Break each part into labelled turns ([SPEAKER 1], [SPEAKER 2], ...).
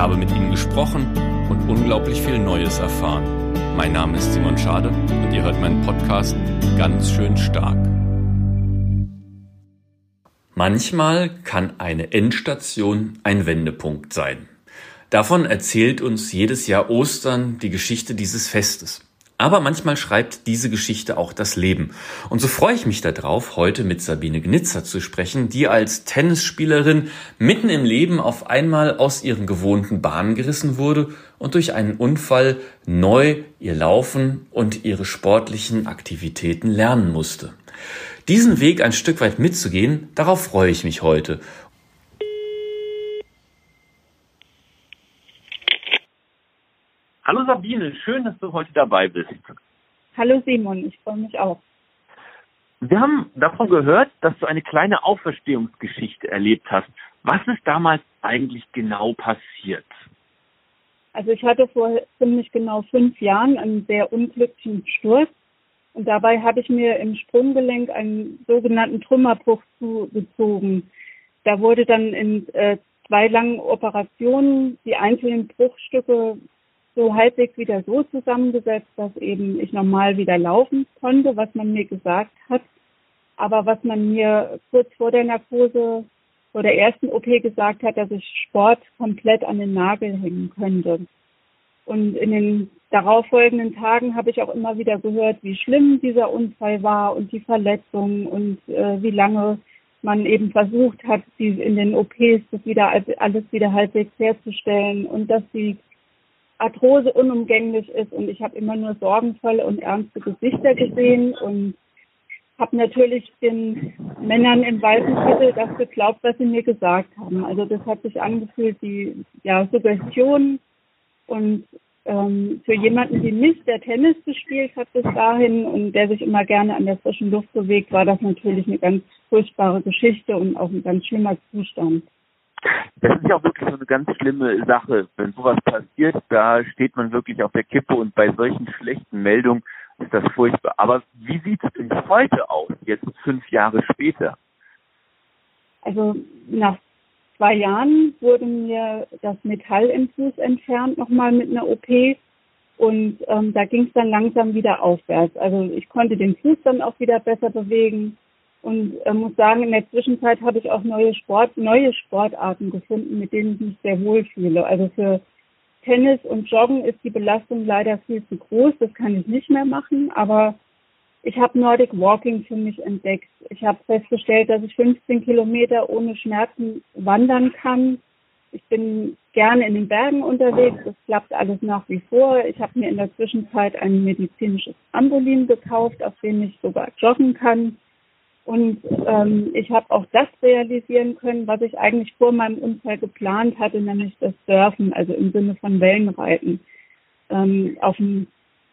[SPEAKER 1] Ich habe mit ihnen gesprochen und unglaublich viel Neues erfahren. Mein Name ist Simon Schade und ihr hört meinen Podcast ganz schön stark. Manchmal kann eine Endstation ein Wendepunkt sein. Davon erzählt uns jedes Jahr Ostern die Geschichte dieses Festes. Aber manchmal schreibt diese Geschichte auch das Leben. Und so freue ich mich darauf, heute mit Sabine Gnitzer zu sprechen, die als Tennisspielerin mitten im Leben auf einmal aus ihren gewohnten Bahnen gerissen wurde und durch einen Unfall neu ihr Laufen und ihre sportlichen Aktivitäten lernen musste. Diesen Weg ein Stück weit mitzugehen, darauf freue ich mich heute.
[SPEAKER 2] Hallo Sabine, schön, dass du heute dabei bist.
[SPEAKER 3] Hallo Simon, ich freue mich auch.
[SPEAKER 2] Wir haben davon gehört, dass du eine kleine Auferstehungsgeschichte erlebt hast. Was ist damals eigentlich genau passiert?
[SPEAKER 3] Also ich hatte vor ziemlich genau fünf Jahren einen sehr unglücklichen Sturz und dabei habe ich mir im Sprunggelenk einen sogenannten Trümmerbruch zugezogen. Da wurde dann in äh, zwei langen Operationen die einzelnen Bruchstücke so halbwegs wieder so zusammengesetzt, dass eben ich normal wieder laufen konnte, was man mir gesagt hat. Aber was man mir kurz vor der Narkose, vor der ersten OP gesagt hat, dass ich Sport komplett an den Nagel hängen könnte. Und in den darauffolgenden Tagen habe ich auch immer wieder gehört, wie schlimm dieser Unfall war und die Verletzungen und äh, wie lange man eben versucht hat, die in den OPs das wieder alles wieder halbwegs herzustellen und dass die Arthrose unumgänglich ist und ich habe immer nur sorgenvolle und ernste Gesichter gesehen und habe natürlich den Männern im weißen Kittel das geglaubt, was sie mir gesagt haben. Also das hat sich angefühlt wie ja Suggestion und ähm, für jemanden wie mich, der Tennis gespielt hat bis dahin und der sich immer gerne an der frischen Luft bewegt, war das natürlich eine ganz furchtbare Geschichte und auch ein ganz schlimmer Zustand.
[SPEAKER 2] Das ist ja auch wirklich so eine ganz schlimme Sache. Wenn sowas passiert, da steht man wirklich auf der Kippe und bei solchen schlechten Meldungen ist das furchtbar. Aber wie sieht es denn heute aus, jetzt fünf Jahre später?
[SPEAKER 3] Also nach zwei Jahren wurde mir das Metall im Fuß entfernt, nochmal mit einer OP. Und ähm, da ging es dann langsam wieder aufwärts. Also ich konnte den Fuß dann auch wieder besser bewegen. Und äh, muss sagen, in der Zwischenzeit habe ich auch neue Sport, neue Sportarten gefunden, mit denen ich mich sehr wohl fühle. Also für Tennis und Joggen ist die Belastung leider viel zu groß. Das kann ich nicht mehr machen. Aber ich habe Nordic Walking für mich entdeckt. Ich habe festgestellt, dass ich 15 Kilometer ohne Schmerzen wandern kann. Ich bin gerne in den Bergen unterwegs. Das klappt alles nach wie vor. Ich habe mir in der Zwischenzeit ein medizinisches Ambolin gekauft, auf dem ich sogar joggen kann. Und ähm, ich habe auch das realisieren können, was ich eigentlich vor meinem Unfall geplant hatte, nämlich das Surfen, also im Sinne von Wellenreiten ähm, auf dem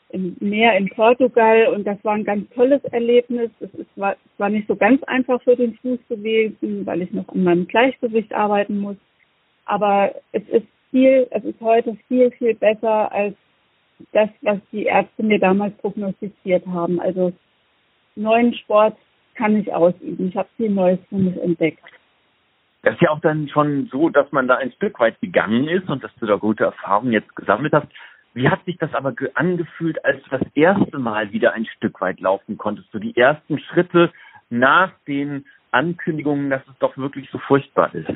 [SPEAKER 3] im Meer in Portugal. Und das war ein ganz tolles Erlebnis. Es war, war nicht so ganz einfach für den Fuß gewesen, weil ich noch an meinem Gleichgewicht arbeiten muss. Aber es ist viel, es ist heute viel, viel besser als das, was die Ärzte mir damals prognostiziert haben. Also neuen Sport kann ich ausüben. Ich habe viel Neues für mich entdeckt.
[SPEAKER 2] Das ist ja auch dann schon so, dass man da ein Stück weit gegangen ist und dass du da gute Erfahrungen jetzt gesammelt hast. Wie hat sich das aber angefühlt, als du das erste Mal wieder ein Stück weit laufen konntest? So die ersten Schritte nach den Ankündigungen, dass es doch wirklich so furchtbar ist.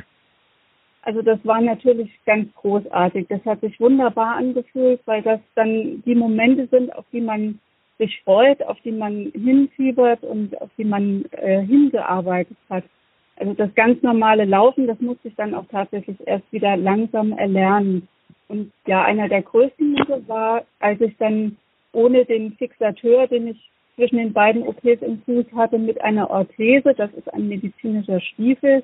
[SPEAKER 3] Also das war natürlich ganz großartig. Das hat sich wunderbar angefühlt, weil das dann die Momente sind, auf die man freut, auf die man hinfiebert und auf die man äh, hingearbeitet hat. Also das ganz normale Laufen, das musste ich dann auch tatsächlich erst wieder langsam erlernen. Und ja, einer der größten Momente war, als ich dann ohne den Fixateur, den ich zwischen den beiden OPs im Fuß hatte, mit einer Orthese, das ist ein medizinischer Stiefel,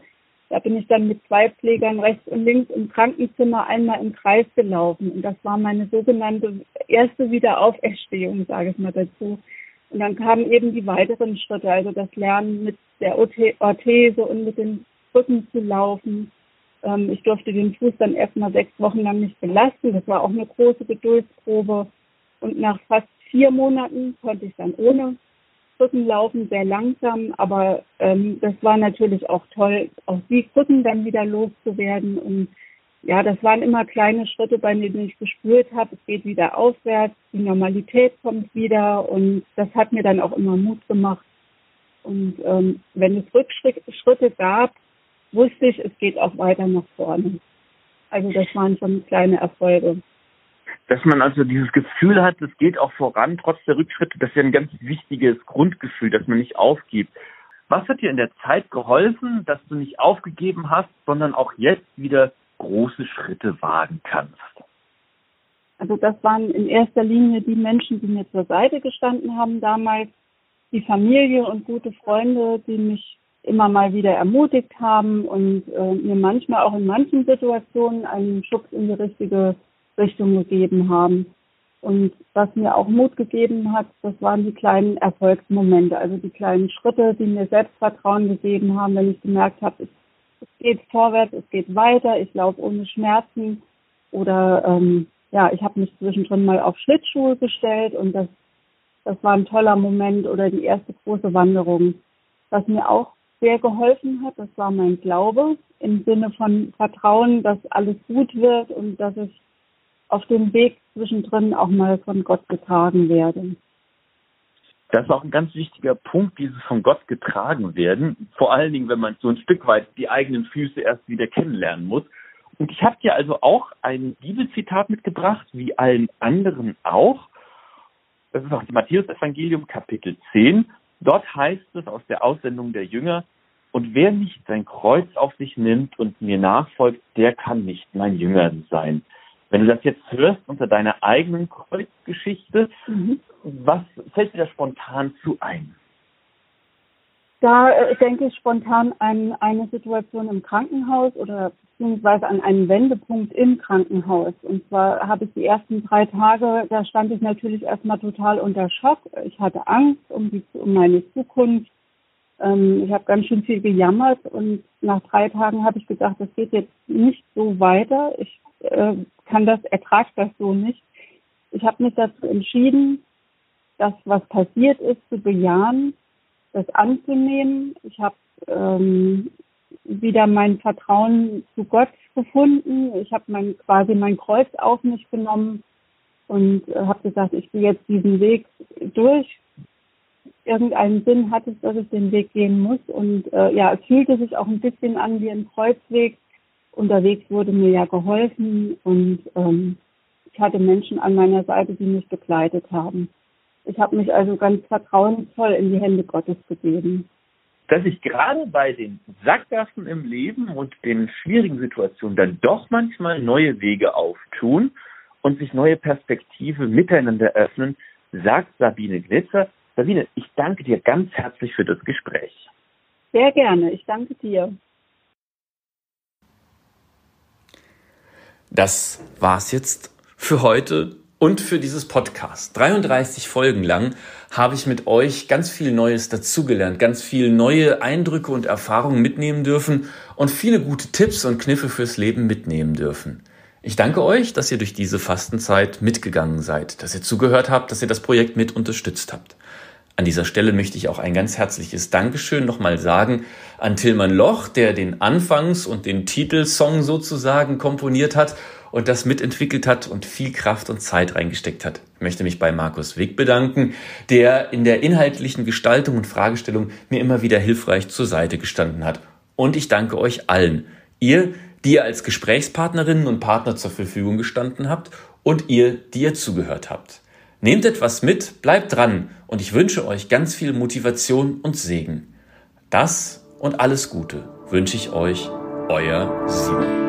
[SPEAKER 3] Da bin ich dann mit zwei Pflegern rechts und links im Krankenzimmer einmal im Kreis gelaufen. Und das war meine sogenannte erste Wiederauferstehung, sage ich mal dazu. Und dann kamen eben die weiteren Schritte, also das Lernen mit der Orthese und mit den Rücken zu laufen. Ähm, ich durfte den Fuß dann erstmal sechs Wochen lang nicht belasten. Das war auch eine große Geduldsprobe. Und nach fast vier Monaten konnte ich dann ohne Krücken laufen, sehr langsam, aber ähm, das war natürlich auch toll, auch die Krücken dann wieder loszuwerden. Und ja, das waren immer kleine Schritte, bei denen ich gespürt habe, es geht wieder aufwärts, die Normalität kommt wieder und das hat mir dann auch immer Mut gemacht. Und ähm, wenn es Rückschritte gab, wusste ich, es geht auch weiter nach vorne. Also das waren schon kleine Erfolge
[SPEAKER 2] dass man also dieses Gefühl hat, es geht auch voran, trotz der Rückschritte, das ist ja ein ganz wichtiges Grundgefühl, dass man nicht aufgibt. Was hat dir in der Zeit geholfen, dass du nicht aufgegeben hast, sondern auch jetzt wieder große Schritte wagen kannst?
[SPEAKER 3] Also das waren in erster Linie die Menschen, die mir zur Seite gestanden haben damals, die Familie und gute Freunde, die mich immer mal wieder ermutigt haben und äh, mir manchmal auch in manchen Situationen einen Schubs in die richtige Richtung gegeben haben. Und was mir auch Mut gegeben hat, das waren die kleinen Erfolgsmomente, also die kleinen Schritte, die mir Selbstvertrauen gegeben haben, wenn ich gemerkt habe, es, es geht vorwärts, es geht weiter, ich laufe ohne Schmerzen oder ähm, ja, ich habe mich zwischendrin mal auf Schlittschuhe gestellt und das, das war ein toller Moment oder die erste große Wanderung. Was mir auch sehr geholfen hat, das war mein Glaube im Sinne von Vertrauen, dass alles gut wird und dass ich auf dem Weg zwischendrin auch mal von Gott getragen werden.
[SPEAKER 2] Das ist auch ein ganz wichtiger Punkt, dieses von Gott getragen werden. Vor allen Dingen, wenn man so ein Stück weit die eigenen Füße erst wieder kennenlernen muss. Und ich habe dir also auch ein Bibelzitat mitgebracht, wie allen anderen auch. Das ist auch das Matthäus-Evangelium, Kapitel 10. Dort heißt es aus der Aussendung der Jünger, und wer nicht sein Kreuz auf sich nimmt und mir nachfolgt, der kann nicht mein Jünger sein. Wenn du das jetzt hörst unter deiner eigenen Kreuzgeschichte, mhm. was fällt dir da spontan zu ein?
[SPEAKER 3] Da äh, denke ich spontan an eine Situation im Krankenhaus oder beziehungsweise an einen Wendepunkt im Krankenhaus. Und zwar habe ich die ersten drei Tage, da stand ich natürlich erstmal total unter Schock. Ich hatte Angst um, die, um meine Zukunft. Ähm, ich habe ganz schön viel gejammert und nach drei Tagen habe ich gedacht, das geht jetzt nicht so weiter. Ich äh, kann das, ertrage das so nicht. Ich habe mich dazu entschieden, das, was passiert ist, zu bejahen, das anzunehmen. Ich habe ähm, wieder mein Vertrauen zu Gott gefunden. Ich habe mein, quasi mein Kreuz auf mich genommen und äh, habe gesagt, ich gehe jetzt diesen Weg durch. Irgendeinen Sinn hat es, dass ich den Weg gehen muss. Und äh, ja, es fühlte sich auch ein bisschen an wie ein Kreuzweg unterwegs wurde mir ja geholfen und ähm, ich hatte Menschen an meiner Seite, die mich begleitet haben. Ich habe mich also ganz vertrauensvoll in die Hände Gottes gegeben.
[SPEAKER 2] Dass sich gerade bei den Sackgassen im Leben und den schwierigen Situationen dann doch manchmal neue Wege auftun und sich neue Perspektiven miteinander öffnen, sagt Sabine Glitzer. Sabine, ich danke dir ganz herzlich für das Gespräch.
[SPEAKER 3] Sehr gerne, ich danke dir.
[SPEAKER 1] Das war's jetzt für heute und für dieses Podcast. 33 Folgen lang habe ich mit euch ganz viel Neues dazugelernt, ganz viel neue Eindrücke und Erfahrungen mitnehmen dürfen und viele gute Tipps und Kniffe fürs Leben mitnehmen dürfen. Ich danke euch, dass ihr durch diese Fastenzeit mitgegangen seid, dass ihr zugehört habt, dass ihr das Projekt mit unterstützt habt. An dieser Stelle möchte ich auch ein ganz herzliches Dankeschön nochmal sagen an Tilman Loch, der den Anfangs- und den Titelsong sozusagen komponiert hat und das mitentwickelt hat und viel Kraft und Zeit reingesteckt hat. Ich möchte mich bei Markus Wick bedanken, der in der inhaltlichen Gestaltung und Fragestellung mir immer wieder hilfreich zur Seite gestanden hat. Und ich danke euch allen. Ihr, die ihr als Gesprächspartnerinnen und Partner zur Verfügung gestanden habt und ihr, die ihr zugehört habt. Nehmt etwas mit, bleibt dran und ich wünsche euch ganz viel Motivation und Segen. Das und alles Gute wünsche ich euch, euer Simon.